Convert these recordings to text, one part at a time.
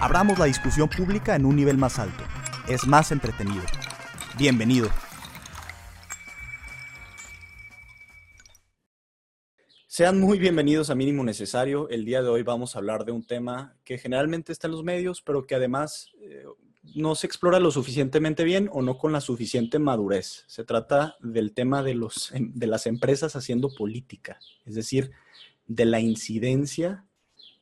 Abramos la discusión pública en un nivel más alto. Es más entretenido. Bienvenido. Sean muy bienvenidos a Mínimo Necesario. El día de hoy vamos a hablar de un tema que generalmente está en los medios, pero que además eh, no se explora lo suficientemente bien o no con la suficiente madurez. Se trata del tema de, los, de las empresas haciendo política, es decir, de la incidencia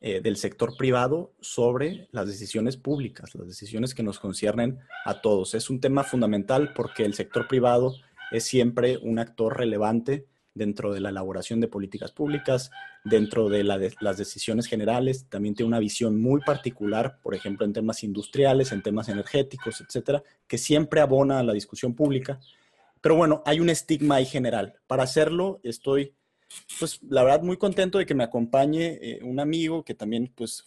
eh, del sector privado sobre las decisiones públicas, las decisiones que nos conciernen a todos. Es un tema fundamental porque el sector privado es siempre un actor relevante dentro de la elaboración de políticas públicas, dentro de, las decisiones generales, también tiene una visión muy particular, por ejemplo, en temas industriales, en temas energéticos, etcétera, que siempre abona a la discusión pública. Pero bueno, hay un estigma ahí general. Para hacerlo, estoy pues la verdad muy contento de que me acompañe eh, un amigo que también pues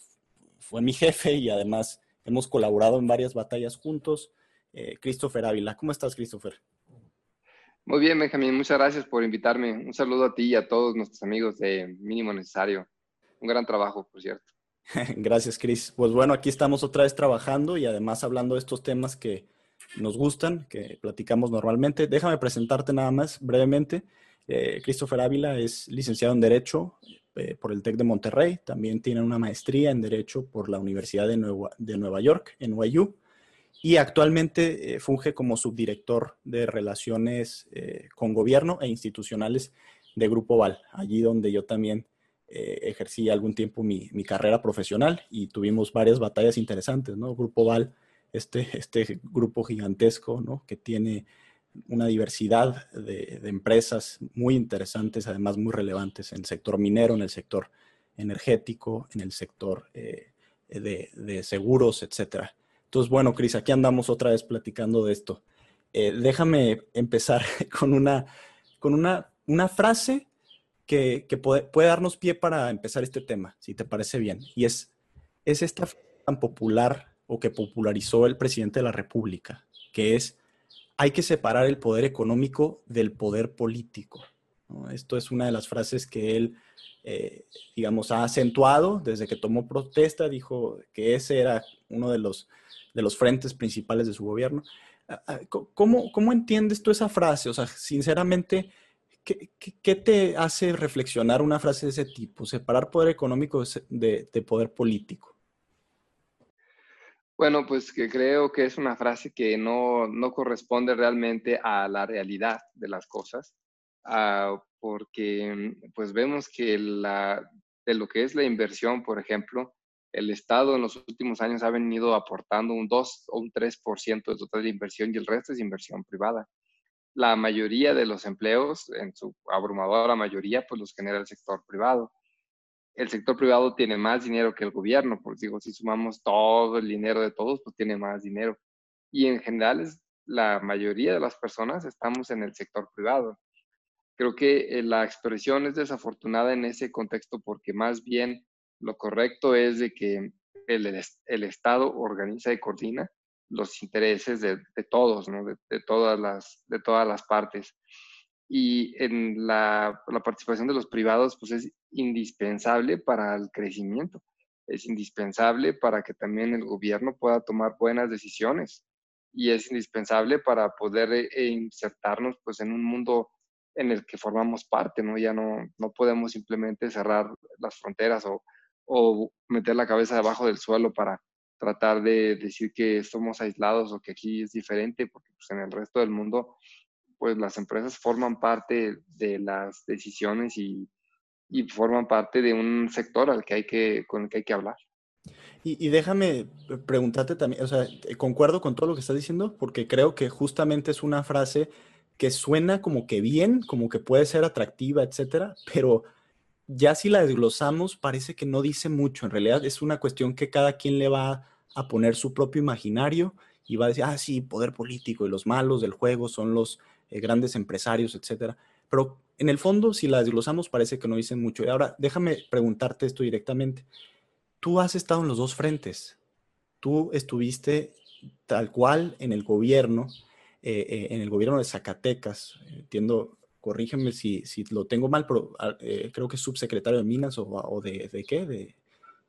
fue mi jefe y además hemos colaborado en varias batallas juntos, eh, Christopher Ávila. ¿Cómo estás, Christopher? Muy bien, Benjamín, muchas gracias por invitarme. Un saludo a ti y a todos nuestros amigos de Mínimo Necesario. Un gran trabajo, por cierto. gracias, Chris. Pues bueno, aquí estamos otra vez trabajando y además hablando de estos temas que nos gustan, que platicamos normalmente. Déjame presentarte nada más brevemente. Eh, Christopher Ávila es licenciado en Derecho eh, por el TEC de Monterrey. También tiene una maestría en Derecho por la Universidad de Nueva, York, en NYU. Y actualmente eh, funge como subdirector de Relaciones con Gobierno e Institucionales de Grupo Val, allí donde yo también ejercí algún tiempo mi, mi, carrera profesional y tuvimos varias batallas interesantes, ¿no? Grupo Val, este, este grupo gigantesco, ¿no? Que tiene una diversidad de, empresas muy interesantes, además muy relevantes en el sector minero, en el sector energético, en el sector eh, de, seguros, etc. Entonces, bueno, Cris, aquí andamos otra vez platicando de esto. Eh, déjame empezar con una, con una, una frase que, puede, puede, darnos pie para empezar este tema, si te parece bien. Y es, es esta tan popular o que popularizó el presidente de la República, que es hay que separar el poder económico del poder político. Esto es una de las frases que él, eh, digamos, ha acentuado desde que tomó protesta, dijo que ese era uno de los, de los frentes principales de su gobierno. Ah, ah, ¿Cómo, cómo entiendes tú esa frase? O sea, sinceramente, ¿qué, qué, te hace reflexionar una frase de ese tipo? Separar poder económico de, de poder político. Bueno, pues creo que es una frase que no, no corresponde realmente a la realidad de las cosas, ah, porque pues vemos que de lo que es la inversión, por ejemplo, el Estado en los últimos años ha venido aportando un 2 o un 3% de total de inversión y el resto es inversión privada. La mayoría de los empleos, en su abrumadora mayoría, pues los genera el sector privado el sector privado tiene más dinero que el gobierno, por digo, si sumamos todo el dinero de todos, pues tiene más dinero. Y en general, es, la mayoría de las personas estamos en el sector privado. Creo que eh, la expresión es desafortunada en ese contexto porque más bien lo correcto es de que el, el Estado organiza y coordina los intereses de, todos, ¿no? de, todas las, de todas las partes y en la, la, participación de los privados pues es indispensable para el crecimiento, es indispensable para que también el gobierno pueda tomar buenas decisiones y es indispensable para poder eh, insertarnos pues en un mundo en el que formamos parte, ¿no? Ya no, no podemos simplemente cerrar las fronteras o, o meter la cabeza debajo del suelo para tratar de decir que somos aislados o que aquí es diferente, porque pues, en el resto del mundo pues las empresas forman parte de las decisiones y, forman parte de un sector al que hay que, con el que hay que hablar. Y, déjame preguntarte también, o sea, concuerdo con todo lo que estás diciendo, porque creo que justamente es una frase que suena como que bien, como que puede ser atractiva, etcétera, pero ya si la desglosamos parece que no dice mucho. En realidad es una cuestión que cada quien le va a poner su propio imaginario y va a decir, ah, sí, poder político y los malos del juego son los eh, grandes empresarios, etcétera. Pero en el fondo, si la desglosamos, parece que no dicen mucho. Y ahora, déjame preguntarte esto directamente. Tú has estado en los dos frentes. Tú estuviste tal cual en el gobierno, eh, eh, en el gobierno de Zacatecas. Entiendo, corrígeme si, si lo tengo mal, pero ah, creo que subsecretario de Minas o, de, de, qué, de,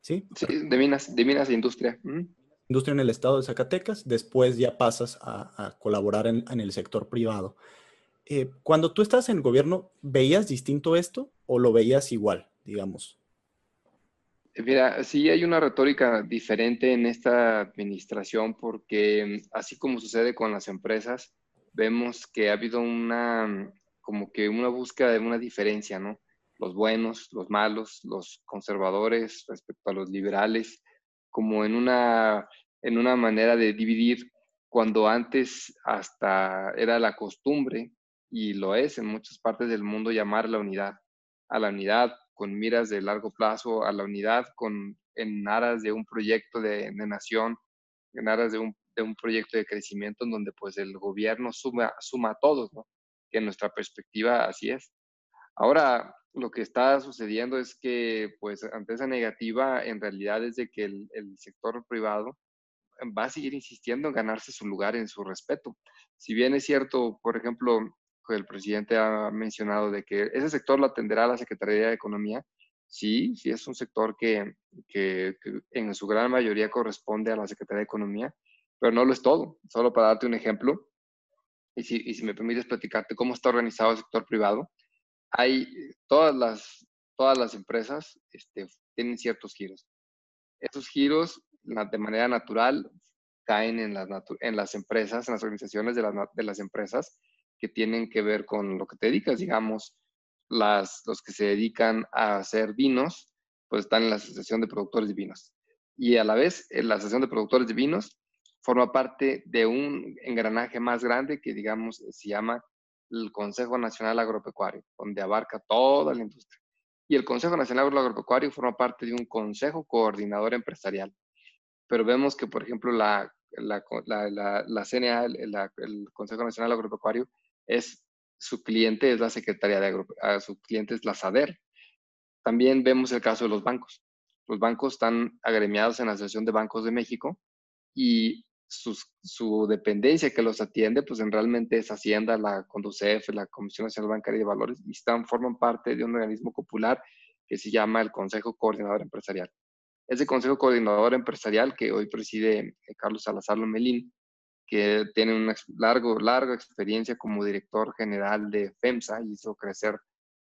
¿sí? Sí, de Minas, de Minas e Industria industria en el estado de Zacatecas, después ya pasas a, colaborar en, el sector privado. Eh, cuando tú estás en el gobierno, ¿veías distinto esto o lo veías igual, digamos? Mira, sí hay una retórica diferente en esta administración porque así como sucede con las empresas, vemos que ha habido una, como que una búsqueda de una diferencia, ¿no? Los buenos, los malos, los conservadores respecto a los liberales, como en una en una manera de dividir cuando antes hasta era la costumbre, y lo es en muchas partes del mundo, llamar la unidad, a la unidad con miras de largo plazo, a la unidad con, en aras de un proyecto de, nación, en aras de un, de un, proyecto de crecimiento en donde pues el gobierno suma, suma a todos, ¿no? que en nuestra perspectiva así es. Ahora, lo que está sucediendo es que, pues, ante esa negativa, en realidad es de que el, el sector privado va a seguir insistiendo en ganarse su lugar en su respeto. Si bien es cierto, por ejemplo, el presidente ha mencionado de que ese sector lo atenderá la Secretaría de Economía, sí, sí es un sector que, que, en su gran mayoría corresponde a la Secretaría de Economía, pero no lo es todo. Solo para darte un ejemplo, y si, y si me permites platicarte cómo está organizado el sector privado, hay todas las, todas las empresas este, tienen ciertos giros. Esos giros de manera natural caen en las, en las empresas, en las organizaciones de las, de las empresas que tienen que ver con lo que te dedicas, digamos, las, los que se dedican a hacer vinos, pues están en la Asociación de Productores de Vinos. Y a la vez, en la Asociación de Productores de Vinos forma parte de un engranaje más grande que, digamos, se llama el Consejo Nacional Agropecuario, donde abarca toda la industria. Y el Consejo Nacional Agropecuario forma parte de un Consejo Coordinador Empresarial, pero vemos que, por ejemplo, la, la, la, la CNA, el, Consejo Nacional Agropecuario, es su cliente es la Secretaría de Agropecuario, su cliente es la SADER. También vemos el caso de los bancos. Los bancos están agremiados en la Asociación de Bancos de México y su dependencia que los atiende, pues en realmente es Hacienda, la CONDUCEF, la Comisión Nacional Bancaria de Valores, y están, forman parte de un organismo popular que se llama el Consejo Coordinador Empresarial. Ese Consejo Coordinador Empresarial que hoy preside eh, Carlos Salazar Lomelín, que tiene una largo, larga experiencia como director general de FEMSA, hizo crecer,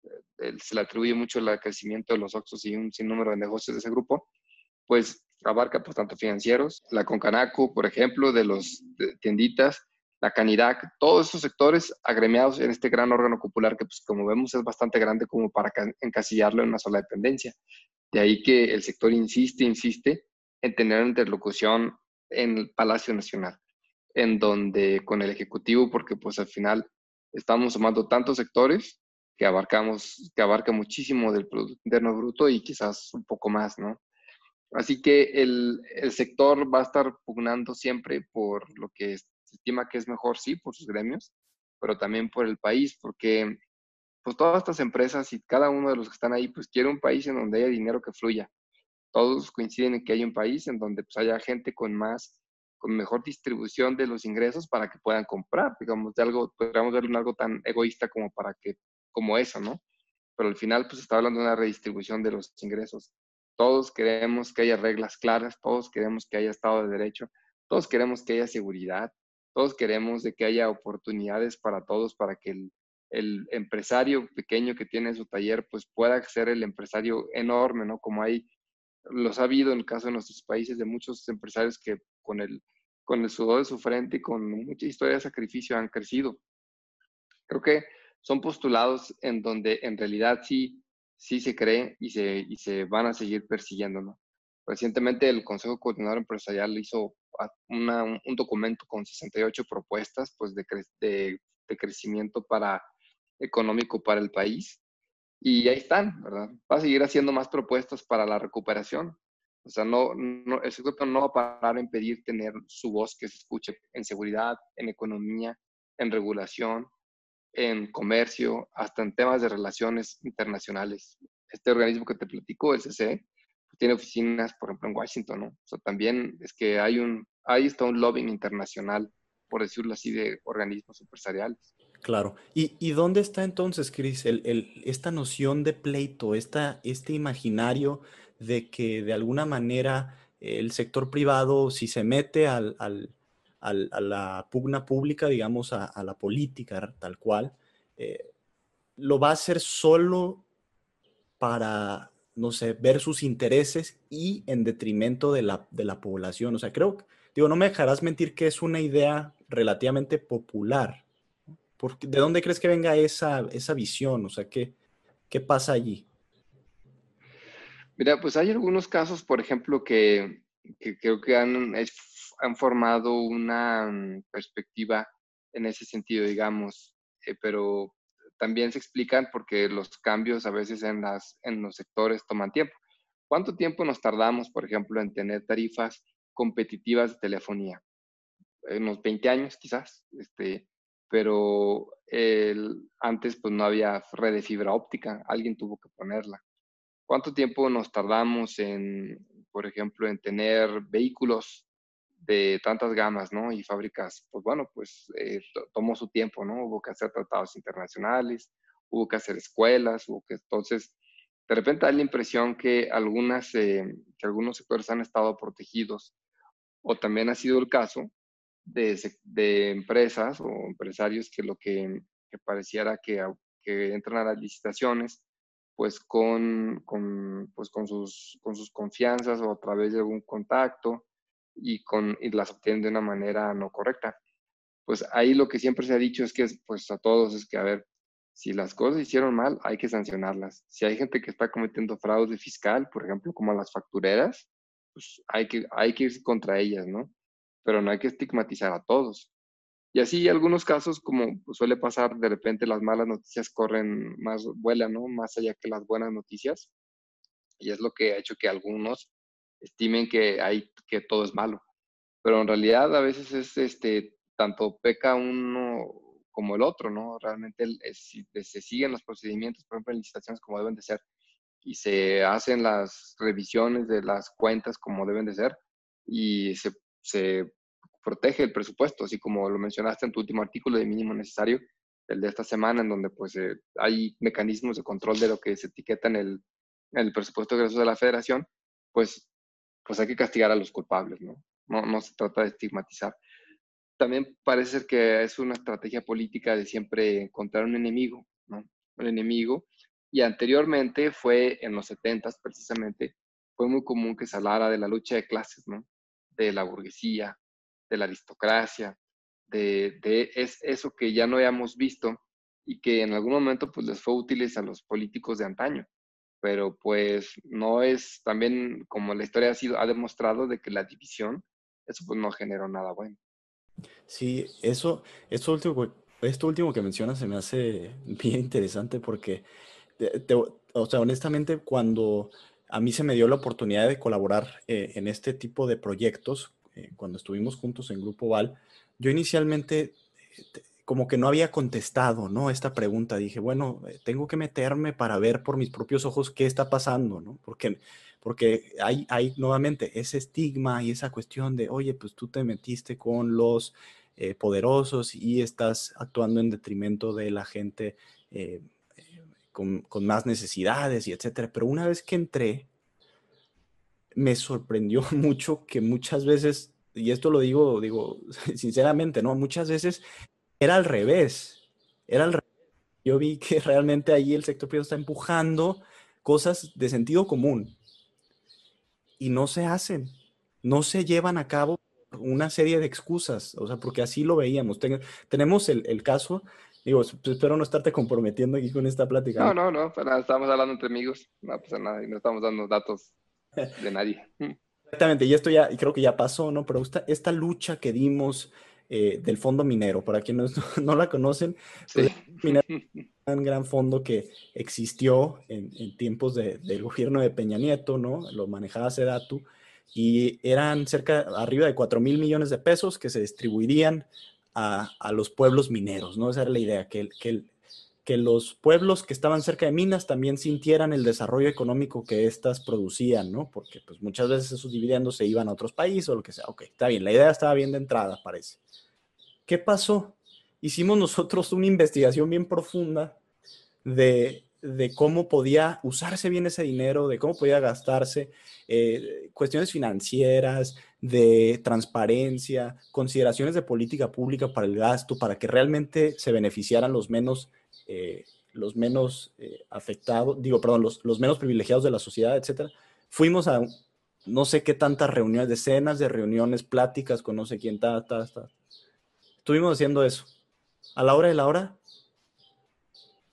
eh, se le atribuye mucho el crecimiento de los Oxos y un sinnúmero de negocios de ese grupo, pues abarca pues tanto financieros, la Concanaco, por ejemplo, de los tienditas, la Canidac, todos esos sectores agremiados en este gran órgano popular que, pues, como vemos, es bastante grande como para encasillarlo en una sola dependencia. De ahí que el sector insiste, insiste en tener una interlocución en el Palacio Nacional, en donde con el Ejecutivo, porque pues al final estamos sumando tantos sectores que abarcamos, que abarca muchísimo del Producto Interno Bruto y quizás un poco más, ¿no? Así que el, el sector va a estar pugnando siempre por lo que se estima que es mejor, sí, por sus gremios, pero también por el país, porque pues todas estas empresas y cada uno de los que están ahí, pues quiere un país en donde haya dinero que fluya. Todos coinciden en que hay un país en donde pues haya gente con más, con mejor distribución de los ingresos para que puedan comprar, digamos, de algo, podríamos verlo en algo tan egoísta como para que, como eso, ¿no? Pero al final, pues está hablando de una redistribución de los ingresos. Todos queremos que haya reglas claras, todos queremos que haya Estado de Derecho, todos queremos que haya seguridad, todos queremos de que haya oportunidades para todos, para que el, el empresario pequeño que tiene su taller, pues pueda ser el empresario enorme, ¿no? Como hay, los ha habido en el caso de nuestros países de muchos empresarios que con el, con el sudor de su frente y con mucha historia de sacrificio han crecido. Creo que son postulados en donde en realidad sí, sí se cree y se, y se van a seguir persiguiendo, ¿no? Recientemente el Consejo Coordinador Empresarial hizo un, documento con 68 propuestas pues, de, de, de crecimiento para económico para el país. Y ahí están, ¿verdad? Va a seguir haciendo más propuestas para la recuperación. O sea, no, el sector no va a parar en pedir tener su voz que se escuche en seguridad, en economía, en regulación, en comercio, hasta en temas de relaciones internacionales. Este organismo que te platico, el CCE, tiene oficinas, por ejemplo, en Washington, ¿no? O sea, también es que hay un, ahí está un lobbying internacional, por decirlo así, de organismos empresariales. Claro. ¿Y, y dónde está entonces, Cris, el, esta noción de pleito, esta, este imaginario de que de alguna manera el sector privado, si se mete al, al, al, a la pugna pública, digamos, a, a la política tal cual, eh, lo va a hacer solo para, no sé, ver sus intereses y en detrimento de la, de la población. O sea, creo, digo, no me dejarás mentir que es una idea relativamente popular ¿De dónde crees que venga esa, esa visión? O sea, ¿qué, ¿qué pasa allí? Mira, pues hay algunos casos, por ejemplo, que, creo que han, han, formado una mm, perspectiva en ese sentido, digamos, eh, pero también se explican porque los cambios a veces en, las, en los sectores toman tiempo. ¿Cuánto tiempo nos tardamos, por ejemplo, en tener tarifas competitivas de telefonía? unos 20 años quizás. Este, pero el, antes pues no había red de fibra óptica, alguien tuvo que ponerla. ¿Cuánto tiempo nos tardamos en, por ejemplo, en tener vehículos de tantas gamas, ¿no? Y fábricas, pues bueno, pues eh, tomó su tiempo, ¿no? Hubo que hacer tratados internacionales, hubo que hacer escuelas, hubo que entonces, de repente da la impresión que algunas, eh, que algunos sectores han estado protegidos, o también ha sido el caso de, empresas o empresarios que lo que, pareciera que, que, entran a las licitaciones pues con, con, pues con, sus, con sus confianzas o a través de algún contacto y, con, y las obtienen de una manera no correcta. Pues ahí lo que siempre se ha dicho es que pues a todos es que, a ver, si las cosas hicieron mal, hay que sancionarlas. Si hay gente que está cometiendo fraude fiscal, por ejemplo, como las factureras, pues hay que, hay que ir contra ellas, ¿no? Pero no hay que estigmatizar a todos. Y así algunos casos, como suele pasar, de repente las malas noticias corren más, vuelan, ¿no? Más allá que las buenas noticias. Y es lo que ha hecho que algunos estimen que, hay, que todo es malo. Pero en realidad a veces es, este, tanto peca uno como el otro, ¿no? Realmente si se siguen los procedimientos, por ejemplo, en licitaciones como deben de ser, y se hacen las revisiones de las cuentas como deben de ser, y se se protege el presupuesto, así como lo mencionaste en tu último artículo de mínimo necesario, el de esta semana, en donde pues eh, hay mecanismos de control de lo que se etiqueta en el, el presupuesto de de la federación, pues, pues hay que castigar a los culpables, ¿no? ¿no? No se trata de estigmatizar. También parece ser que es una estrategia política de siempre encontrar un enemigo, ¿no? Un enemigo. Y anteriormente fue en los 70 precisamente, fue muy común que se hablara de la lucha de clases, ¿no? De la burguesía, de la aristocracia, de, es, eso que ya no habíamos visto y que en algún momento pues les fue útil a los políticos de antaño. Pero pues no es también como la historia ha, sido, ha demostrado de que la división, eso pues no generó nada bueno. Sí, eso, esto último, esto último que mencionas se me hace bien interesante porque, o sea, honestamente, cuando a mí se me dio la oportunidad de colaborar eh, en este tipo de proyectos eh, cuando estuvimos juntos en Grupo Val. Yo inicialmente eh, como que no había contestado, ¿no? Esta pregunta. Dije, bueno, tengo que meterme para ver por mis propios ojos qué está pasando, ¿no? Porque, porque hay, hay nuevamente ese estigma y esa cuestión de, oye, pues tú te metiste con los poderosos y estás actuando en detrimento de la gente con, más necesidades y etcétera. Pero una vez que entré, me sorprendió mucho que muchas veces, y esto lo digo, digo sinceramente, ¿no? Muchas veces era al revés. Era. Yo vi que realmente ahí el sector privado está empujando cosas de sentido común y no se hacen, no se llevan a cabo una serie de excusas, o sea, porque así lo veíamos. tenemos el, el, caso Digo, pues, espero no estarte comprometiendo aquí con esta plática. No, no, no, para estamos hablando entre amigos, no pasa nada y no estamos dando datos de nadie. Exactamente, y esto ya, y creo que ya pasó, ¿no? Pero esta, esta lucha que dimos eh, del fondo minero, para quienes no, la conocen, pues, un gran fondo que existió en, tiempos del gobierno de Peña Nieto, ¿no? Lo manejaba Sedatu y eran cerca, arriba de 4 mil millones de pesos que se distribuirían a, los pueblos mineros, ¿no? Esa era la idea, que, que, que los pueblos que estaban cerca de minas también sintieran el desarrollo económico que éstas producían, ¿no? Porque pues muchas veces esos dividendos se iban a otros países o lo que sea. Ok, está bien, la idea estaba bien de entrada, parece. ¿Qué pasó? Hicimos nosotros una investigación bien profunda de, cómo podía usarse bien ese dinero, de cómo podía gastarse, eh, cuestiones financieras, de transparencia, consideraciones de política pública para el gasto, para que realmente se beneficiaran los menos eh, los menos eh, afectados, digo, perdón, los, los, menos privilegiados de la sociedad, etcétera. Fuimos a no sé qué tantas reuniones, decenas de reuniones, pláticas con no sé quién, ta, ta, ta. Estuvimos haciendo eso. A la hora de la hora,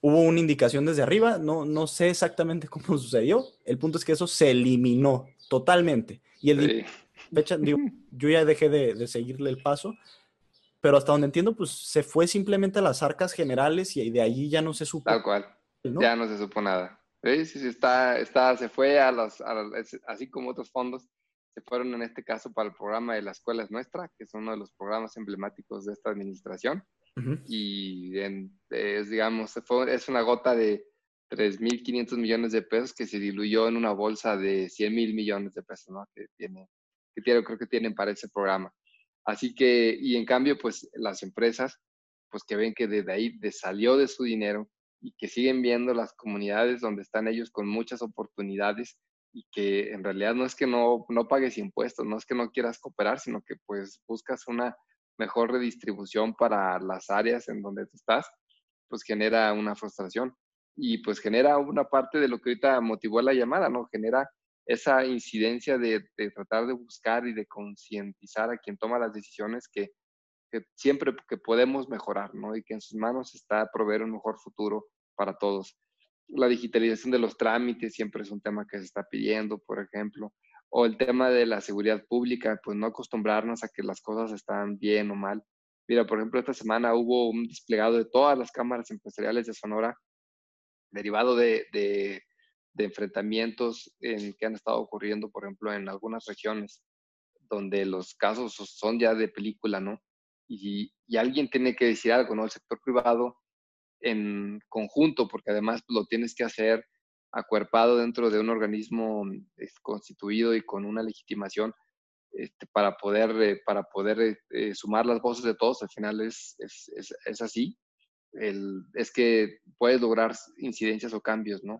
hubo una indicación desde arriba, no, no sé exactamente cómo sucedió. El punto es que eso se eliminó totalmente. Y el fecha, digo, yo ya dejé de, de seguirle el paso pero hasta donde entiendo, pues se fue simplemente a las arcas generales y de allí ya no se supo. Tal cual, ya no se supo nada. Sí, sí, está, está, se fue a los, así como otros fondos, se fueron en este caso para el programa de la escuela es nuestra, que es uno de los programas emblemáticos de esta administración. Y es, digamos, fue, es una gota de 3.500 millones de pesos que se diluyó en una bolsa de 100 mil millones de pesos, ¿no? Que tiene, que tiene, creo que tienen para ese programa. Así que, y en cambio, pues las empresas, pues que ven que desde ahí salió de su dinero y que siguen viendo las comunidades donde están ellos con muchas oportunidades y que en realidad no es que no, no pagues impuestos, no es que no quieras cooperar, sino que pues buscas una mejor redistribución para las áreas en donde tú estás, pues genera una frustración y pues genera una parte de lo que ahorita motivó la llamada, ¿no? Genera esa incidencia de, tratar de buscar y de concientizar a quien toma las decisiones que, siempre que podemos mejorar, ¿no? Y que en sus manos está proveer un mejor futuro para todos. La digitalización de los trámites siempre es un tema que se está pidiendo, por ejemplo, o el tema de la seguridad pública, pues no acostumbrarnos a que las cosas están bien o mal. Mira, por ejemplo, esta semana hubo un desplegado de todas las cámaras empresariales de Sonora derivado de de enfrentamientos en, que han estado ocurriendo, por ejemplo, en algunas regiones donde los casos son ya de película, ¿no? Y, y alguien tiene que decir algo, ¿no? El sector privado en conjunto, porque además lo tienes que hacer acuerpado dentro de un organismo constituido y con una legitimación este, para poder, eh, para poder eh, eh, sumar las voces de todos. Al final es, es, es, es así. El, es que puedes lograr incidencias o cambios, ¿no?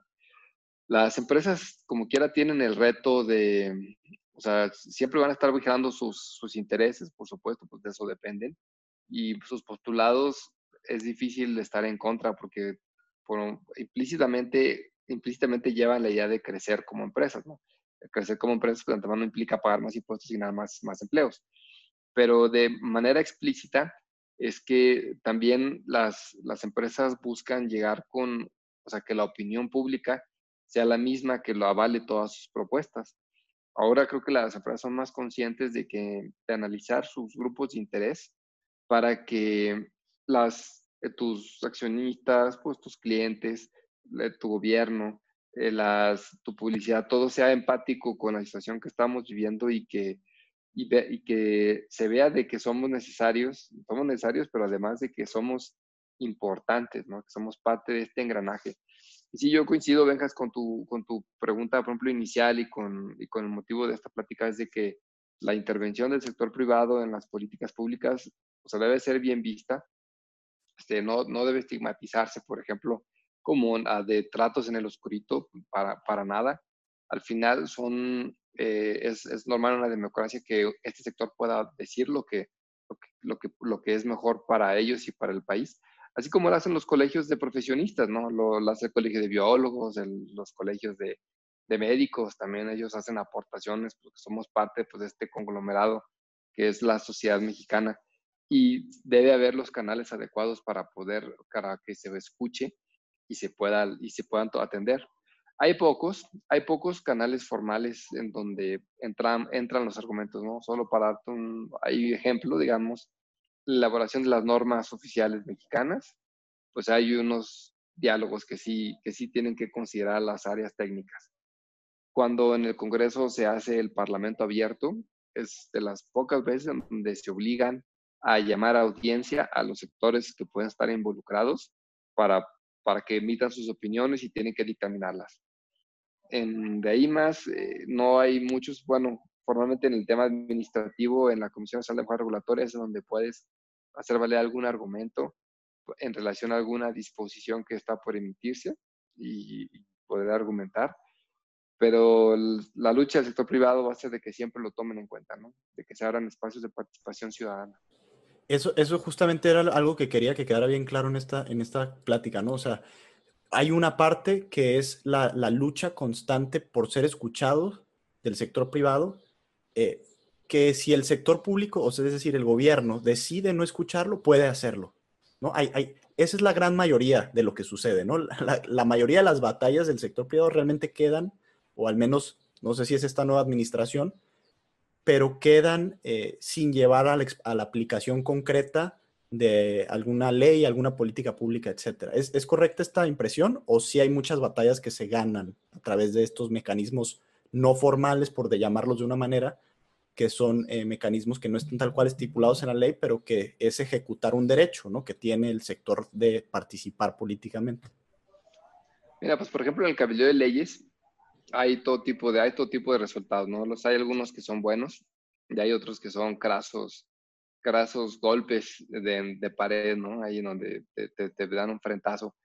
Las empresas, como quiera, tienen el reto de, o sea, siempre van a estar vigilando sus, sus intereses, por supuesto, pues de eso dependen. Y sus postulados es difícil estar en contra porque por, implícitamente, implícitamente llevan la idea de crecer como empresas, ¿no? Crecer como empresas, pues, no implica pagar más impuestos y nada más, más empleos. Pero de manera explícita es que también las, las empresas buscan llegar con, o sea, que la opinión pública sea la misma que lo avale todas sus propuestas. Ahora creo que las empresas son más conscientes de que de analizar sus grupos de interés para que las eh, tus accionistas, pues tus clientes, tu gobierno, eh, las, tu publicidad, todo sea empático con la situación que estamos viviendo y que, y, y, que se vea de que somos necesarios, somos necesarios, pero además de que somos importantes, ¿no? que somos parte de este engranaje. Y sí, yo coincido, Benjas, con tu, con tu pregunta, por ejemplo, inicial y con, y con el motivo de esta plática es de que la intervención del sector privado en las políticas públicas o sea, debe ser bien vista. Este, no, no debe estigmatizarse, por ejemplo, como de tratos en el oscurito, para, para nada. Al final son, eh, es, es, normal en una democracia que este sector pueda decir lo que, lo que, lo que, lo que es mejor para ellos y para el país así como lo hacen los colegios de profesionistas, ¿no? Lo, hace el colegio de biólogos, los colegios de, médicos, también ellos hacen aportaciones porque somos parte pues, de este conglomerado que es la sociedad mexicana y debe haber los canales adecuados para poder, para que se escuche y se, pueda, y se puedan atender. Hay pocos, hay pocos canales formales en donde entran, entran los argumentos, ¿no? Solo para darte un hay ejemplo, digamos, elaboración de las normas oficiales mexicanas, pues hay unos diálogos que sí, que sí tienen que considerar las áreas técnicas. Cuando en el Congreso se hace el Parlamento abierto, es de las pocas veces donde se obligan a llamar a audiencia a los sectores que pueden estar involucrados para, para que emitan sus opiniones y tienen que dictaminarlas. En, de ahí más, eh, no hay muchos, bueno, formalmente en el tema administrativo, en la Comisión Nacional de Juegos Regulatoria es donde puedes hacer valer algún argumento en relación a alguna disposición que está por emitirse y poder argumentar. Pero la lucha del sector privado va a ser de que siempre lo tomen en cuenta, ¿no? De que se abran espacios de participación ciudadana. Eso, eso justamente era algo que quería que quedara bien claro en esta, en esta plática, ¿no? O sea, hay una parte que es la, la lucha constante por ser escuchados del sector privado, eh, que si el sector público, o sea, es decir, el gobierno, decide no escucharlo, puede hacerlo. ¿no? Hay, hay, esa es la gran mayoría de lo que sucede, ¿no? La, la, mayoría de las batallas del sector privado realmente quedan, o al menos, no sé si es esta nueva administración, pero quedan eh, sin llevar a la, aplicación concreta de alguna ley, alguna política pública, etcétera. ¿Es, ¿Es, correcta esta impresión o si hay muchas batallas que se ganan a través de estos mecanismos no formales, por de llamarlos de una manera, que son eh, mecanismos que no están tal cual estipulados en la ley, pero que es ejecutar un derecho, ¿no? Que tiene el sector de participar políticamente. Mira, pues por ejemplo en el Cabildo de Leyes hay todo tipo de, hay todo tipo de resultados, ¿no? Los hay algunos que son buenos y hay otros que son crasos, crasos golpes de, de pared, ¿no? Ahí donde te, te, te, dan un frentazo.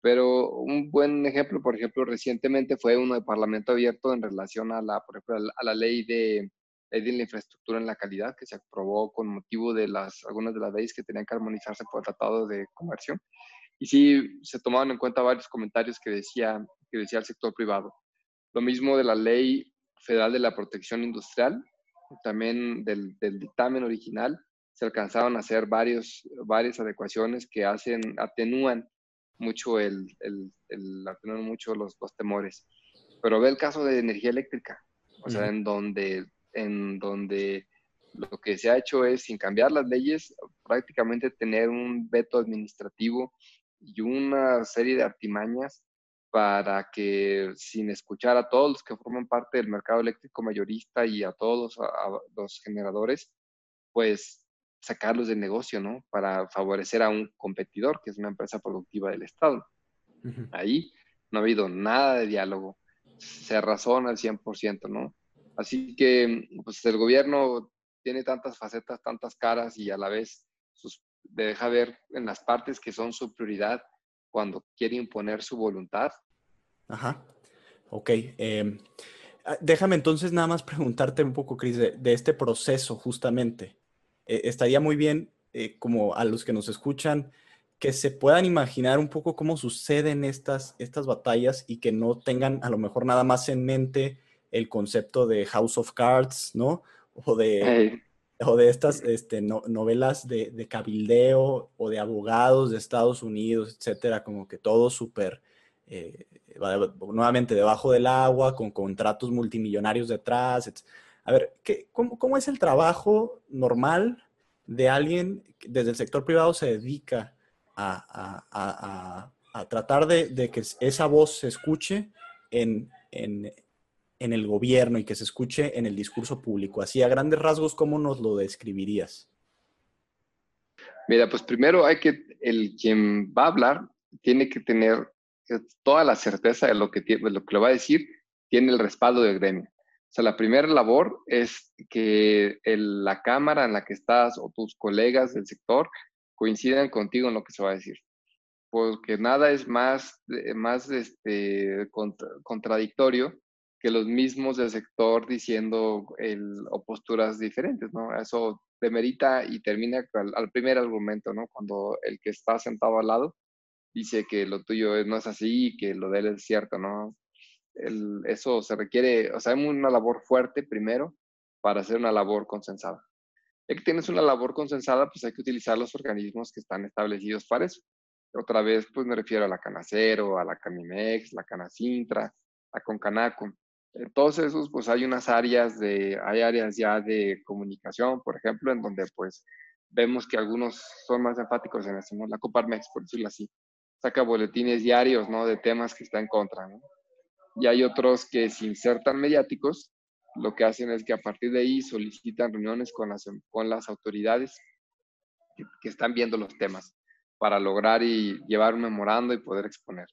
Pero un buen ejemplo, por ejemplo, recientemente fue uno de Parlamento Abierto en relación a la, por ejemplo, a la ley de ley de la infraestructura en la calidad que se aprobó con motivo de las, algunas de las leyes que tenían que armonizarse por el Tratado de Comercio. Y sí se tomaron en cuenta varios comentarios que decía, que decía el sector privado. Lo mismo de la Ley Federal de la Protección Industrial, también del, del dictamen original, se alcanzaron a hacer varios, varias adecuaciones que hacen, atenúan mucho, el, el, el atenúan mucho los, los temores. Pero ve el caso de energía eléctrica, o sea, en donde en donde lo que se ha hecho es, sin cambiar las leyes, prácticamente tener un veto administrativo y una serie de artimañas para que sin escuchar a todos los que forman parte del mercado eléctrico mayorista y a todos los, generadores, pues sacarlos del negocio, ¿no? Para favorecer a un competidor, que es una empresa productiva del Estado. Ahí no ha habido nada de diálogo, se razona al 100%, ¿no? Así que pues, el gobierno tiene tantas facetas, tantas caras y a la vez sus, deja ver en las partes que son su prioridad cuando quiere imponer su voluntad. Ajá, ok. Eh, déjame entonces nada más preguntarte un poco, Cris, de, de, este proceso justamente. Eh, estaría muy bien, eh, como a los que nos escuchan, que se puedan imaginar un poco cómo suceden estas, estas batallas y que no tengan a lo mejor nada más en mente el concepto de House of Cards, ¿no? O de, o de estas este, novelas de, de, cabildeo o de abogados de Estados Unidos, etcétera, como que todo súper, eh, nuevamente debajo del agua, con contratos multimillonarios detrás. A ver, ¿qué, cómo, cómo, es el trabajo normal de alguien desde el sector privado se dedica a, a, a, a tratar de, de, que esa voz se escuche en, en, en el gobierno y que se escuche en el discurso público? Así a grandes rasgos, ¿cómo nos lo describirías? Mira, pues primero hay que, el quien va a hablar tiene que tener toda la certeza de lo que, lo que lo va a decir, tiene el respaldo del gremio. O sea, la primera labor es que el, la cámara en la que estás o tus colegas del sector coincidan contigo en lo que se va a decir. Porque nada es más, más este, contra, contradictorio que los mismos del sector diciendo el, o posturas diferentes, ¿no? Eso demerita y termina al, al, primer argumento, ¿no? Cuando el que está sentado al lado dice que lo tuyo no es así y que lo de él es cierto, ¿no? El, eso se requiere, o sea, hay una labor fuerte primero para hacer una labor consensada. Ya que tienes una labor consensada, pues hay que utilizar los organismos que están establecidos para eso. Otra vez, pues me refiero a la Canacero, a la Camimex, la Canacintra, a Concanaco. Entonces, esos, pues hay unas áreas de, hay áreas ya de comunicación, por ejemplo, en donde pues vemos que algunos son más enfáticos en eso, ¿no? La Coparmex, por decirlo así, saca boletines diarios, ¿no? De temas que está en contra, ¿no? Y hay otros que sin ser tan mediáticos, lo que hacen es que a partir de ahí solicitan reuniones con las, con las autoridades que, que están viendo los temas para lograr y llevar un memorando y poder exponer.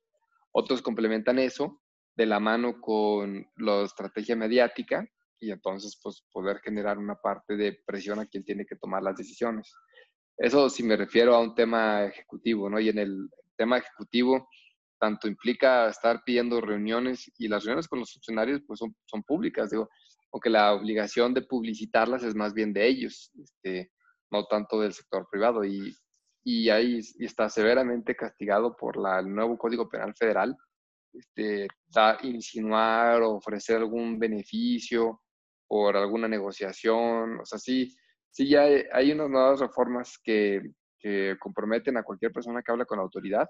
Otros complementan eso de la mano con la estrategia mediática y entonces pues poder generar una parte de presión a quien tiene que tomar las decisiones. Eso si me refiero a un tema ejecutivo, ¿no? Y en el tema ejecutivo, tanto implica estar pidiendo reuniones y las reuniones con los funcionarios pues son, son públicas, digo, aunque la obligación de publicitarlas es más bien de ellos, este, no tanto del sector privado y, y ahí está severamente castigado por la, el nuevo Código Penal Federal, este, insinuar o ofrecer algún beneficio por alguna negociación, o sea, sí, sí ya hay, unas nuevas reformas que, que, comprometen a cualquier persona que habla con la autoridad,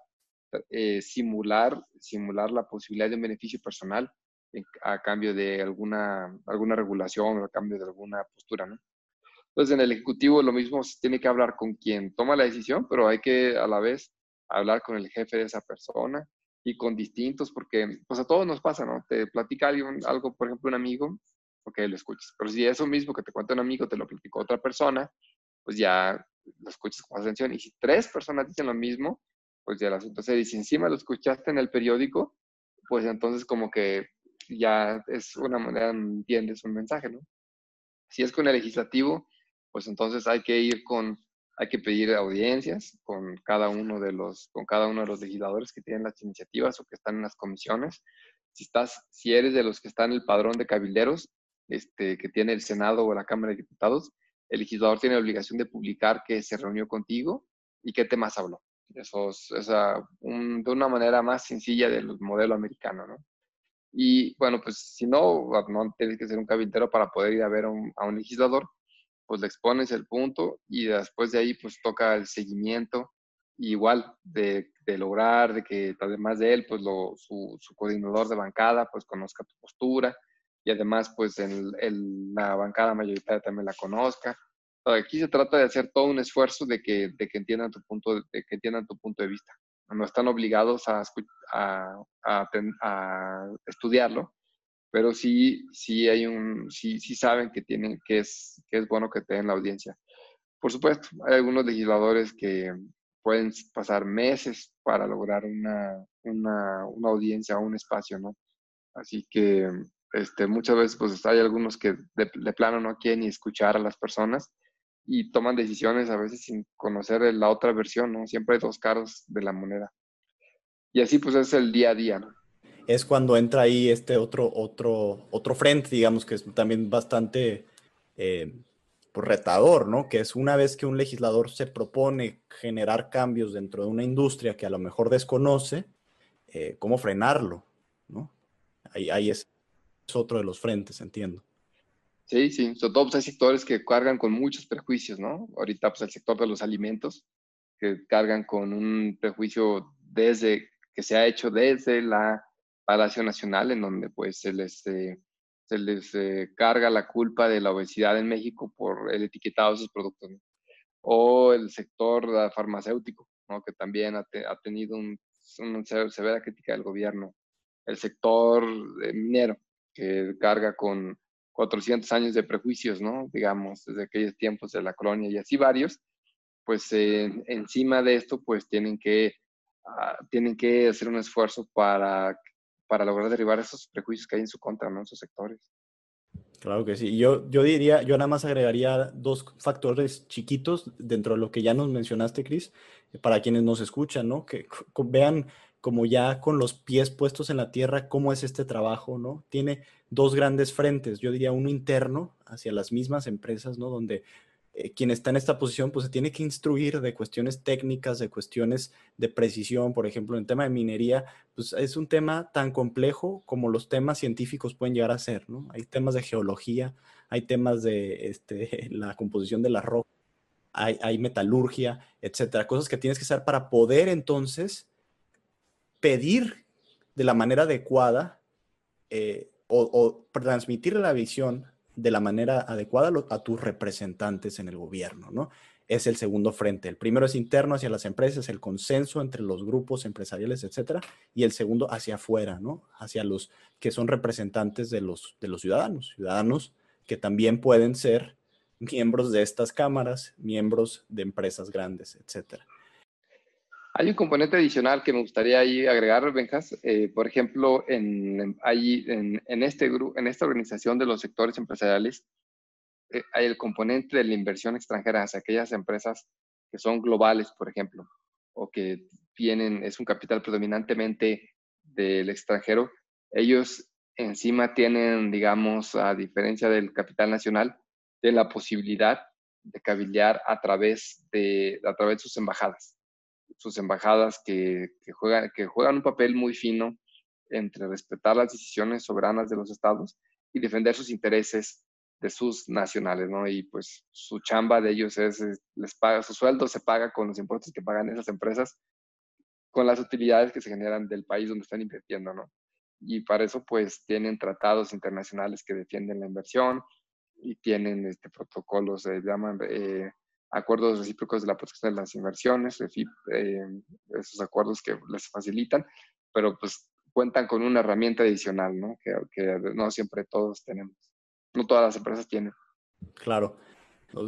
eh, simular, simular la posibilidad de un beneficio personal a cambio de alguna, alguna regulación o a cambio de alguna postura, ¿no? Entonces, en el Ejecutivo lo mismo se tiene que hablar con quien toma la decisión, pero hay que a la vez hablar con el jefe de esa persona y con distintos, porque pues a todos nos pasa, ¿no? Te platica alguien, algo, por ejemplo, un amigo, porque lo escuchas. Pero si eso mismo que te cuenta un amigo te lo platicó otra persona, pues ya lo escuchas con atención. Y si tres personas dicen lo mismo, pues ya el asunto se dice, encima lo escuchaste en el periódico, pues entonces como que ya es una manera, entiendes un mensaje, ¿no? Si es con el legislativo, pues entonces hay que ir con, hay que pedir audiencias con cada uno de los, con cada uno de los legisladores que tienen las iniciativas o que están en las comisiones. Si estás, si eres de los que están en el padrón de cabilderos, este, que tiene el Senado o la Cámara de Diputados, el legislador tiene la obligación de publicar que se reunió contigo y qué temas habló. Eso es, de una manera más sencilla del modelo americano, ¿no? Y bueno, pues si no, no tienes que ser un cabildero para poder ir a ver a a un legislador, pues le expones el punto y después de ahí pues toca el seguimiento igual de, de, lograr de que además de él pues lo, su, coordinador de bancada pues conozca tu postura y además pues en, la bancada mayoritaria también la conozca. Aquí se trata de hacer todo un esfuerzo de que, de que, entiendan, tu punto, de que entiendan tu punto de vista. No están obligados a, a, a, estudiarlo, pero sí, sí, hay un, sí, sí saben que, tienen, que, es, que es bueno que tengan la audiencia. Por supuesto, hay algunos legisladores que pueden pasar meses para lograr una, una, una audiencia o un espacio, ¿no? Así que este, muchas veces pues hay algunos que de, plano no quieren ni escuchar a las personas y toman decisiones a veces sin conocer la otra versión, ¿no? Siempre hay dos caros de la moneda. Y así pues es el día a día, ¿no? Es cuando entra ahí este otro, otro, otro frente, digamos, que es también bastante eh, pues, retador, ¿no? Que es una vez que un legislador se propone generar cambios dentro de una industria que a lo mejor desconoce, eh, ¿cómo frenarlo? ¿no? Ahí, ahí es otro de los frentes, entiendo. Sí, sí, sobre todo pues, hay sectores que cargan con muchos prejuicios, ¿no? Ahorita pues el sector de los alimentos, que cargan con un prejuicio desde, que se ha hecho desde la Palacio Nacional, en donde pues se les, eh, se les eh, carga la culpa de la obesidad en México por el etiquetado de sus productos. O el sector farmacéutico, ¿no? que también ha, tenido un, una severa crítica del gobierno. El sector minero, que carga con 400 años de prejuicios, ¿no? Digamos, desde aquellos tiempos de la colonia y así varios, pues encima de esto, pues tienen que, ah, tienen que hacer un esfuerzo para, para lograr derribar esos prejuicios que hay en su contra, ¿no? En esos sectores. Claro que sí. Yo, yo diría, yo nada más agregaría dos factores chiquitos dentro de lo que ya nos mencionaste, Cris, para quienes nos escuchan, ¿no? Que vean como ya con los pies puestos en la tierra, cómo es este trabajo, ¿no? Tiene dos grandes frentes, yo diría uno interno hacia las mismas empresas, ¿no? Donde eh, quien está en esta posición, pues se tiene que instruir de cuestiones técnicas, de cuestiones de precisión, por ejemplo, en tema de minería, pues es un tema tan complejo como los temas científicos pueden llegar a ser, ¿no? Hay temas de geología, hay temas de este, la composición de la roca, hay, metalurgia, etcétera, cosas que tienes que hacer para poder entonces pedir de la manera adecuada eh, o, transmitir la visión de la manera adecuada a tus representantes en el gobierno, ¿no? Es el segundo frente. El primero es interno hacia las empresas, el consenso entre los grupos empresariales, etcétera, y el segundo hacia afuera, ¿no? Hacia los que son representantes de los, de los ciudadanos, ciudadanos que también pueden ser miembros de estas cámaras, miembros de empresas grandes, etcétera. Hay un componente adicional que me gustaría ahí agregar, Benjas. Eh, por ejemplo, en, en, este en esta organización de los sectores empresariales, eh, hay el componente de la inversión extranjera hacia aquellas empresas que son globales, por ejemplo, o que tienen, es un capital predominantemente del extranjero. Ellos encima tienen, digamos, a diferencia del capital nacional, de la posibilidad de cabildear a través de, a través de sus embajadas sus embajadas que, juegan, que juegan un papel muy fino entre respetar las decisiones soberanas de los estados y defender sus intereses de sus nacionales, ¿no? Y pues su chamba de ellos es, les paga, su sueldo se paga con los impuestos que pagan esas empresas, con las utilidades que se generan del país donde están invirtiendo, ¿no? Y para eso pues tienen tratados internacionales que defienden la inversión y tienen este, protocolos, se llaman eh, acuerdos recíprocos de la protección de las inversiones, eh, esos acuerdos que les facilitan, pero pues cuentan con una herramienta adicional, ¿no? Que, que no siempre todos tenemos, no todas las empresas tienen. Claro.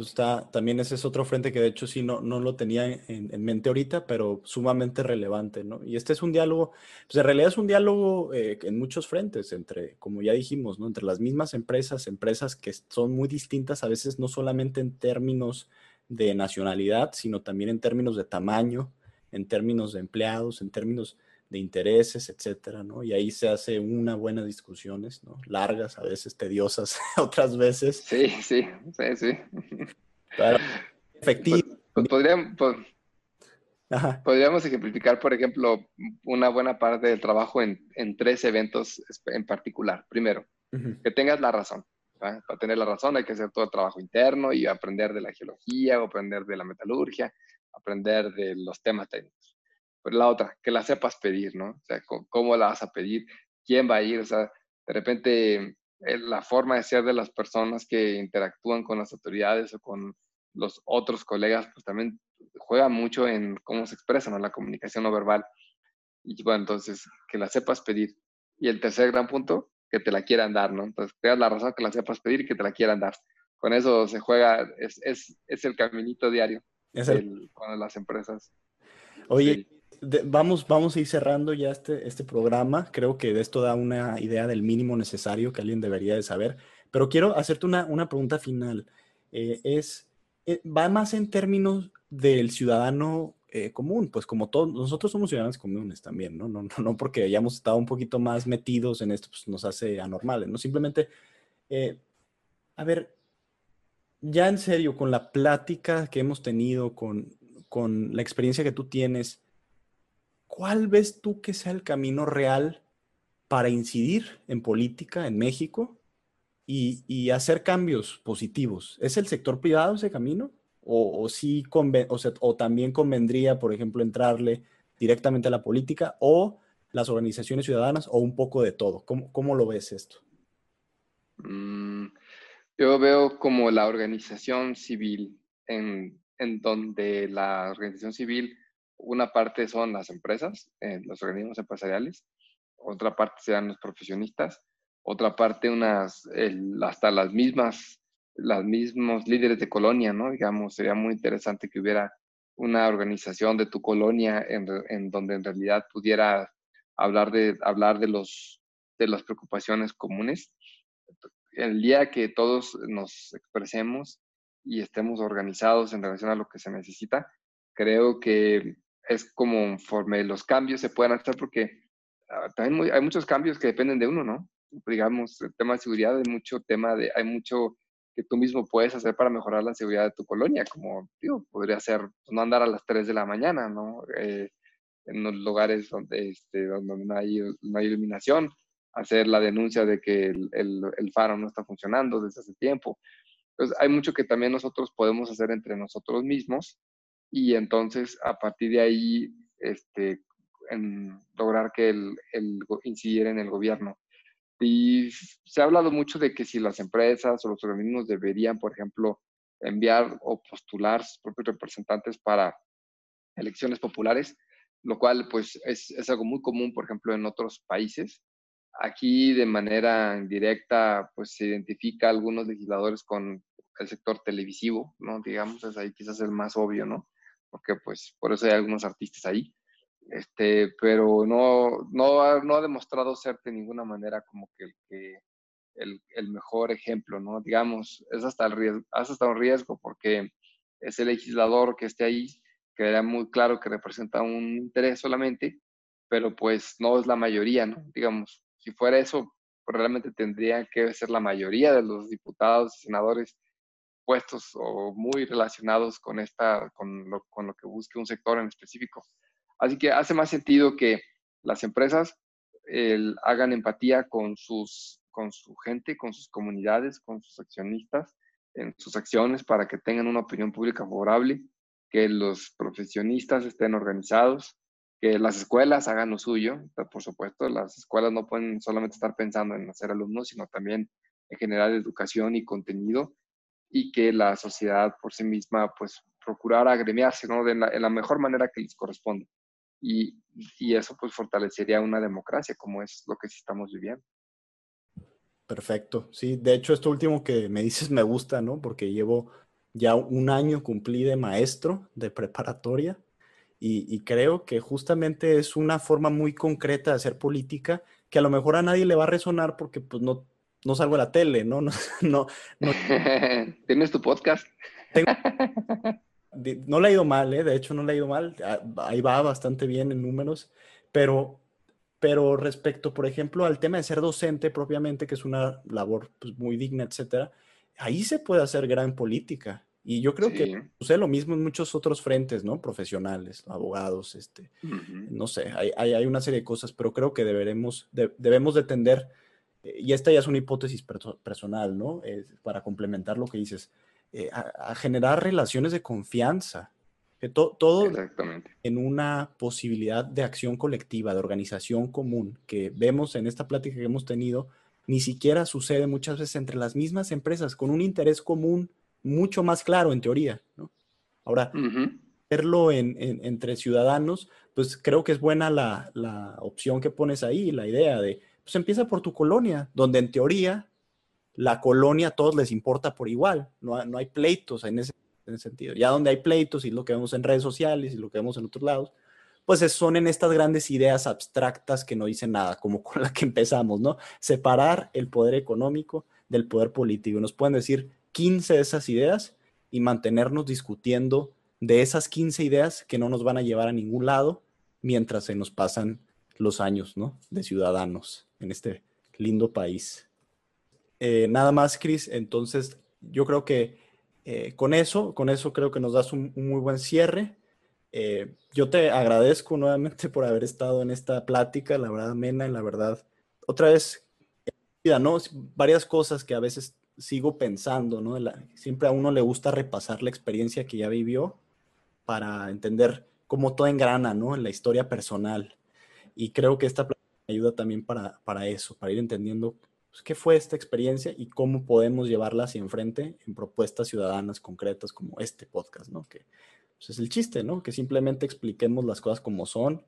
Está, también ese es otro frente que de hecho sí no, no lo tenía en, mente ahorita, pero sumamente relevante, ¿no? Y este es un diálogo, pues en realidad es un diálogo eh, en muchos frentes, entre, como ya dijimos, ¿no? Entre las mismas empresas, empresas que son muy distintas a veces no solamente en términos de nacionalidad, sino también en términos de tamaño, en términos de empleados, en términos de intereses, etcétera, ¿no? Y ahí se hace una buena discusiones, ¿no? Largas, a veces tediosas, otras veces. Sí, sí, sí, sí. Claro, efectivo. Pues, podríamos, podríamos ejemplificar, por ejemplo, una buena parte del trabajo en, en tres eventos en particular. Primero, que tengas la razón. Para tener la razón hay que hacer todo el trabajo interno y aprender de la geología, o aprender de la metalurgia, aprender de los temas técnicos. Pero la otra, que la sepas pedir, ¿no? O sea, cómo la vas a pedir, quién va a ir, o sea, de repente eh, la forma de ser de las personas que interactúan con las autoridades o con los otros colegas, pues también juega mucho en cómo se expresan, ¿no? La comunicación no verbal. Y bueno, entonces, que la sepas pedir. Y el tercer gran punto, que te la quieran dar, ¿no? Entonces, te la razón que la sepas pedir y que te la quieran dar. Con eso se juega, es, es, es el caminito diario es el... con las empresas. Oye, vamos, vamos a ir cerrando ya este, este programa. Creo que de esto da una idea del mínimo necesario que alguien debería de saber. Pero quiero hacerte una, una pregunta final. Eh, es, eh, va más en términos del ciudadano eh, común, pues como todos, nosotros somos ciudadanos comunes también, ¿no? No, no, no porque hayamos estado un poquito más metidos en esto, pues nos hace anormales, ¿no? Simplemente, eh, a ver, ya en serio, con la plática que hemos tenido, con, con la experiencia que tú tienes, ¿cuál ves tú que sea el camino real para incidir en política en México y, y hacer cambios positivos? ¿Es el sector privado ese camino? O, sí o, también convendría, por ejemplo, entrarle directamente a la política o las organizaciones ciudadanas o un poco de todo. ¿Cómo, cómo lo ves esto? Mm, yo veo como la organización civil, en, en, donde la organización civil, una parte son las empresas, eh, los organismos empresariales, otra parte sean los profesionistas, otra parte unas, hasta las mismas los mismos líderes de colonia, ¿no? Digamos, sería muy interesante que hubiera una organización de tu colonia en, en donde en realidad pudiera hablar de, hablar de, los, de las preocupaciones comunes. El día que todos nos expresemos y estemos organizados en relación a lo que se necesita, creo que es como conforme los cambios se puedan hacer porque ah, también hay muchos cambios que dependen de uno, ¿no? Digamos, el tema de seguridad, hay mucho tema de, hay mucho que tú mismo puedes hacer para mejorar la seguridad de tu colonia, como digo, podría ser pues, no andar a las 3 de la mañana, ¿no? Eh, en los lugares donde, este, donde no, hay, no hay iluminación, hacer la denuncia de que el, el, faro no está funcionando desde hace tiempo. Entonces, hay mucho que también nosotros podemos hacer entre nosotros mismos y entonces a partir de ahí este, en lograr que el, el en el gobierno Y se ha hablado mucho de que si las empresas o los organismos deberían, por ejemplo, enviar o postular sus propios representantes para elecciones populares, lo cual pues es, algo muy común, por ejemplo, en otros países. Aquí de manera indirecta pues se identifica a algunos legisladores con el sector televisivo, ¿no? Digamos, es ahí quizás el más obvio, ¿no? Porque pues por eso hay algunos artistas ahí. Este, pero no, no, ha, demostrado ser de ninguna manera como que el, mejor ejemplo, ¿no? Digamos, es hasta, el riesgo, es hasta un riesgo porque ese legislador que esté ahí quedaría muy claro que representa un interés solamente, pero pues no es la mayoría, ¿no? Digamos, si fuera eso, pues realmente tendría que ser la mayoría de los diputados y senadores puestos o muy relacionados con, esta, con lo que busque un sector en específico. Así que hace más sentido que las empresas hagan empatía con, sus, con su gente, con sus comunidades, con sus accionistas en sus acciones para que tengan una opinión pública favorable, que los profesionistas estén organizados, que las escuelas hagan lo suyo. Por supuesto, las escuelas no pueden solamente estar pensando en hacer alumnos, sino también en generar educación y contenido y que la sociedad por sí misma pues procurar agremiarse ¿no? de la mejor manera que les corresponde y, y eso pues fortalecería una democracia como es lo que sí estamos viviendo. Perfecto, sí, de hecho esto último que me dices me gusta, ¿no? Porque llevo ya un año cumplí de maestro de preparatoria y, y, creo que justamente es una forma muy concreta de hacer política que a lo mejor a nadie le va a resonar porque pues no, no salgo a la tele, ¿no? no, no, no. ¿Tienes tu podcast? Tengo, no le ha ido mal, ¿eh? de hecho no le ha ido mal, ah, ahí va bastante bien en números, pero, pero respecto, por ejemplo, al tema de ser docente propiamente, que es una labor pues, muy digna, etcétera, ahí se puede hacer gran política. Y yo creo que sucede lo mismo en muchos otros frentes, ¿no? Profesionales, abogados, este, no sé, hay, hay, una serie de cosas, pero creo que deberemos, debemos de tender, y esta ya es una hipótesis personal, ¿no? para complementar lo que dices, eh, a, generar relaciones de confianza. Que todo en una posibilidad de acción colectiva, de organización común, que vemos en esta plática que hemos tenido, ni siquiera sucede muchas veces entre las mismas empresas, con un interés común mucho más claro en teoría. ¿no? Ahora, verlo en, entre ciudadanos, pues creo que es buena la, la, opción que pones ahí, la idea de, pues empieza por tu colonia, donde en teoría la colonia a todos les importa por igual, no, no hay pleitos en ese, sentido. Ya donde hay pleitos y lo que vemos en redes sociales y lo que vemos en otros lados, pues son en estas grandes ideas abstractas que no dicen nada, como con la que empezamos, ¿no? Separar el poder económico del poder político. Nos pueden decir 15 de esas ideas y mantenernos discutiendo de esas 15 ideas que no nos van a llevar a ningún lado mientras se nos pasan los años, ¿no? De ciudadanos en este lindo país. Eh, nada más, Chris. Entonces, yo creo que eh, con eso, con eso creo que nos das un, muy buen cierre. Eh, yo te agradezco nuevamente por haber estado en esta plática, la verdad, Mena, la verdad. Otra vez, ¿no? Varias cosas que a veces sigo pensando, ¿no? siempre a uno le gusta repasar la experiencia que ya vivió para entender cómo todo engrana, ¿no? En la historia personal. Y creo que esta plática ayuda también para, para eso, para ir entendiendo pues, qué fue esta experiencia y cómo podemos llevarla hacia enfrente en propuestas ciudadanas concretas como este podcast, ¿no? Que pues, es el chiste, ¿no? Que simplemente expliquemos las cosas como son,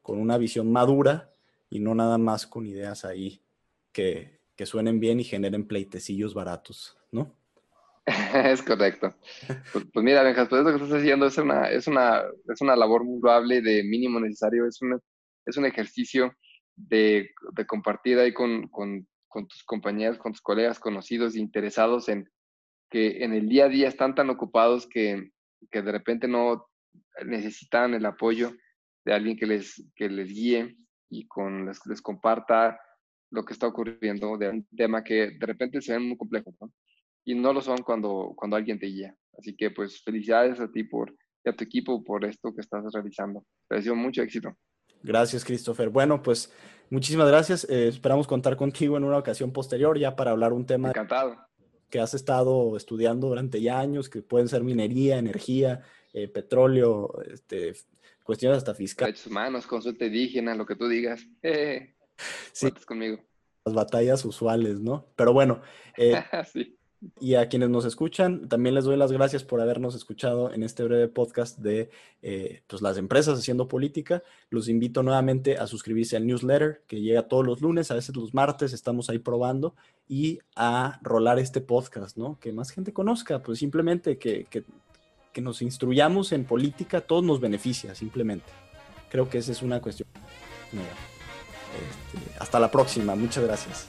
con una visión madura y no nada más con ideas ahí que, que suenen bien y generen pleitecillos baratos, ¿no? Es correcto. Pues, pues mira, Benjas, pues eso que estás haciendo es una, es una, es una labor muy de mínimo necesario, es, un es un ejercicio de, de compartir ahí con, con, con tus compañeros, con tus colegas conocidos, interesados en que en el día a día están tan ocupados que, que de repente no necesitan el apoyo de alguien que les, que les guíe y con, les, comparta lo que está ocurriendo de un tema que de repente se ven muy complejos, ¿no? Y no lo son cuando, cuando alguien te guía. Así que pues felicidades a ti por, y a tu equipo por esto que estás realizando. Te deseo mucho éxito. Gracias, Christopher. Bueno, pues muchísimas gracias. Eh, esperamos contar contigo en una ocasión posterior ya para hablar un tema Encantado. que has estado estudiando durante ya años, que pueden ser minería, energía, eh, petróleo, este, cuestiones hasta fiscales. Derechos humanos, consulta indígena, lo que tú digas. Eh, sí. conmigo. batallas usuales, ¿no? Pero bueno, eh, y a quienes nos escuchan, también les doy las gracias por habernos escuchado en este breve podcast de eh, pues, las empresas haciendo política. Los invito nuevamente a suscribirse al newsletter que llega todos los lunes, a veces los martes, estamos ahí probando, y a rolar este podcast, ¿no? Que más gente conozca, pues simplemente que, que, que nos instruyamos en política, todo nos beneficia, simplemente. Creo que esa es una cuestión. Este, hasta la próxima, muchas gracias.